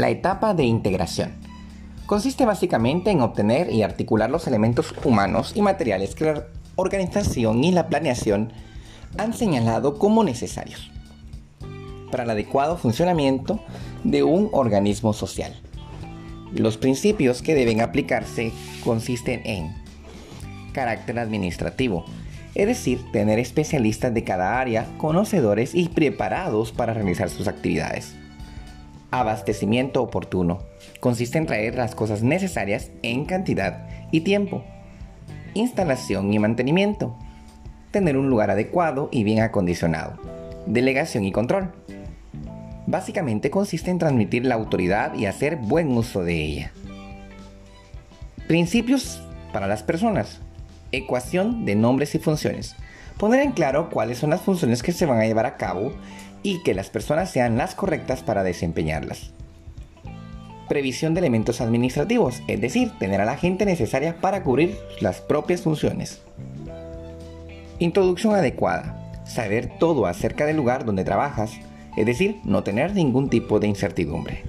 La etapa de integración consiste básicamente en obtener y articular los elementos humanos y materiales que la organización y la planeación han señalado como necesarios para el adecuado funcionamiento de un organismo social. Los principios que deben aplicarse consisten en carácter administrativo, es decir, tener especialistas de cada área, conocedores y preparados para realizar sus actividades Abastecimiento oportuno. Consiste en traer las cosas necesarias en cantidad y tiempo. Instalación y mantenimiento. Tener un lugar adecuado y bien acondicionado. Delegación y control. Básicamente consiste en transmitir la autoridad y hacer buen uso de ella. Principios para las personas. Ecuación de nombres y funciones. Poner en claro cuáles son las funciones que se van a llevar a cabo y que las personas sean las correctas para desempeñarlas. Previsión de elementos administrativos, es decir, tener a la gente necesaria para cubrir las propias funciones. Introducción adecuada, saber todo acerca del lugar donde trabajas, es decir, no tener ningún tipo de incertidumbre.